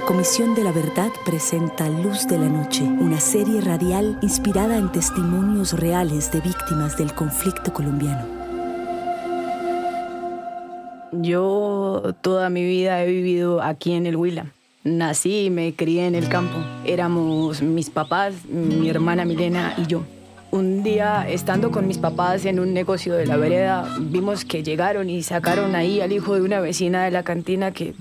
La Comisión de la Verdad presenta Luz de la Noche, una serie radial inspirada en testimonios reales de víctimas del conflicto colombiano. Yo toda mi vida he vivido aquí en el Huila. Nací y me crié en el campo. Éramos mis papás, mi hermana Milena y yo. Un día, estando con mis papás en un negocio de la vereda, vimos que llegaron y sacaron ahí al hijo de una vecina de la cantina que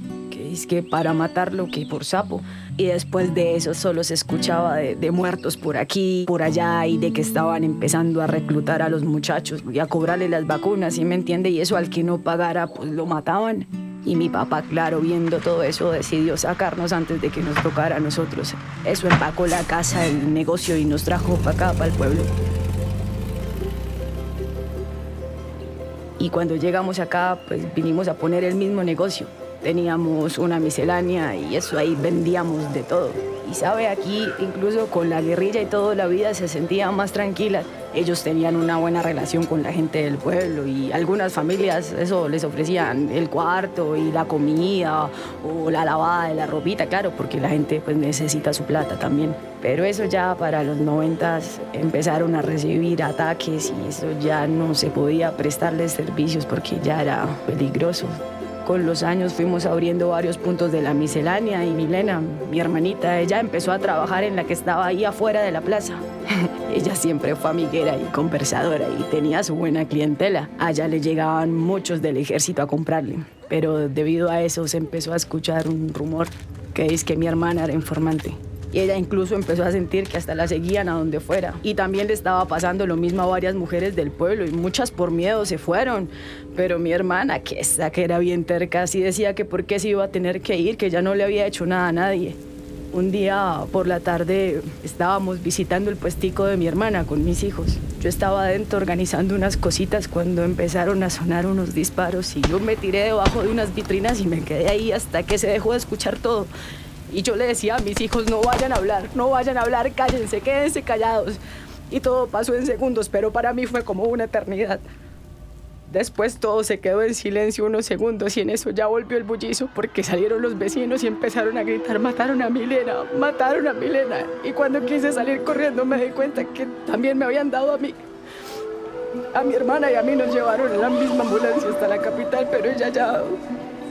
es que para matarlo que por sapo. Y después de eso solo se escuchaba de, muertos por aquí, por allá y de que estaban empezando a reclutar a los muchachos y a cobrarle las vacunas, ¿sí me entiende? Y eso al que no pagara pues lo mataban. Y mi papá, claro, viendo todo eso, decidió sacarnos antes de que nos tocara a nosotros. Eso empacó la casa, el negocio y nos trajo para acá, para el pueblo. Y cuando llegamos acá, pues vinimos a poner el mismo negocio teníamos una miscelánea y eso ahí vendíamos de todo. Y sabe, aquí incluso con la guerrilla y todo, la vida se sentía más tranquila. Ellos tenían una buena relación con la gente del pueblo y algunas familias eso les ofrecían el cuarto y la comida o la lavada de la ropita, claro, porque la gente pues necesita su plata también. Pero eso ya para los noventas empezaron a recibir ataques y eso ya no se podía prestarles servicios porque ya era peligroso con los años fuimos abriendo varios puntos de la miscelánea y Milena, mi hermanita, ella empezó a trabajar en la que estaba ahí afuera de la plaza. ella siempre fue amiguera y conversadora y tenía su buena clientela. Allá le llegaban muchos del ejército a comprarle, pero debido a eso se empezó a escuchar un rumor que es que mi hermana era informante y ella incluso empezó a sentir que hasta la seguían a donde fuera. Y también le estaba pasando lo mismo a varias mujeres del pueblo y muchas por miedo se fueron. Pero mi hermana, que esa que era bien terca, sí decía que por qué se iba a tener que ir, que ya no le había hecho nada a nadie. Un día por la tarde estábamos visitando el puestico de mi hermana con mis hijos. Yo estaba adentro organizando unas cositas cuando empezaron a sonar unos disparos y yo me tiré debajo de unas vitrinas y me quedé ahí hasta que se dejó de escuchar todo. Y yo le decía a mis hijos, no vayan a hablar, no vayan a hablar, cállense, quédense callados. Y todo pasó en segundos, pero para mí fue como una eternidad. Después todo se quedó en silencio unos segundos y en eso ya volvió el bullizo porque salieron los vecinos y empezaron a gritar, mataron a Milena, mataron a Milena. Y cuando quise salir corriendo me di cuenta que también me habían dado a mí. A mi hermana y a mí nos llevaron en la misma ambulancia hasta la capital, pero ella ya,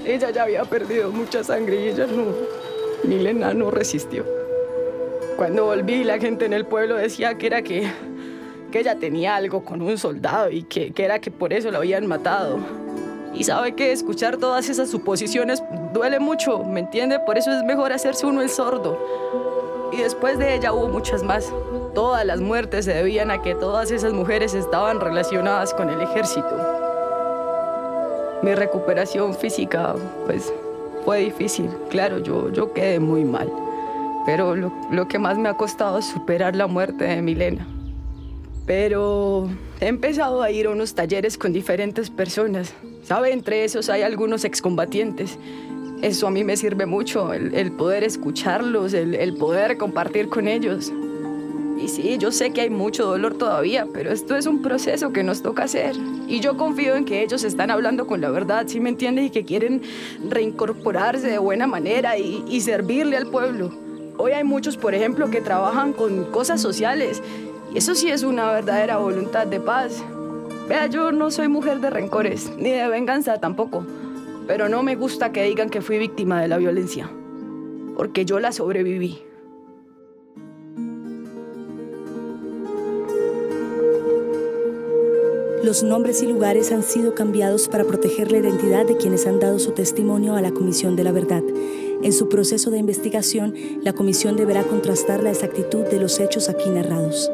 ella ya había perdido mucha sangre y ella no, Milena no resistió. Cuando volví, la gente en el pueblo decía que era que, que ella tenía algo con un soldado y que, que era que por eso la habían matado. Y sabe que escuchar todas esas suposiciones duele mucho, ¿me entiende? Por eso es mejor hacerse uno el sordo. Y después de ella hubo muchas más. Todas las muertes se debían a que todas esas mujeres estaban relacionadas con el ejército. Mi recuperación física, pues fue difícil, claro, yo, yo quedé muy mal. Pero lo, lo que más me ha costado es superar la muerte de Milena. Pero he empezado a ir a unos talleres con diferentes personas. ¿Sabe? Entre esos hay algunos excombatientes. Eso a mí me sirve mucho, el, el poder escucharlos, el, el poder compartir con ellos. Y sí, yo sé que hay mucho dolor todavía, pero esto es un proceso que nos toca hacer. Y yo confío en que ellos están hablando con la verdad, ¿sí me entiendes? Y que quieren reincorporarse de buena manera y, y servirle al pueblo. Hoy hay muchos, por ejemplo, que trabajan con cosas sociales. Y eso sí es una verdadera voluntad de paz. Vea, yo no soy mujer de rencores, ni de venganza tampoco. Pero no me gusta que digan que fui víctima de la violencia. Porque yo la sobreviví. Los nombres y lugares han sido cambiados para proteger la identidad de quienes han dado su testimonio a la Comisión de la Verdad. En su proceso de investigación, la comisión deberá contrastar la exactitud de los hechos aquí narrados.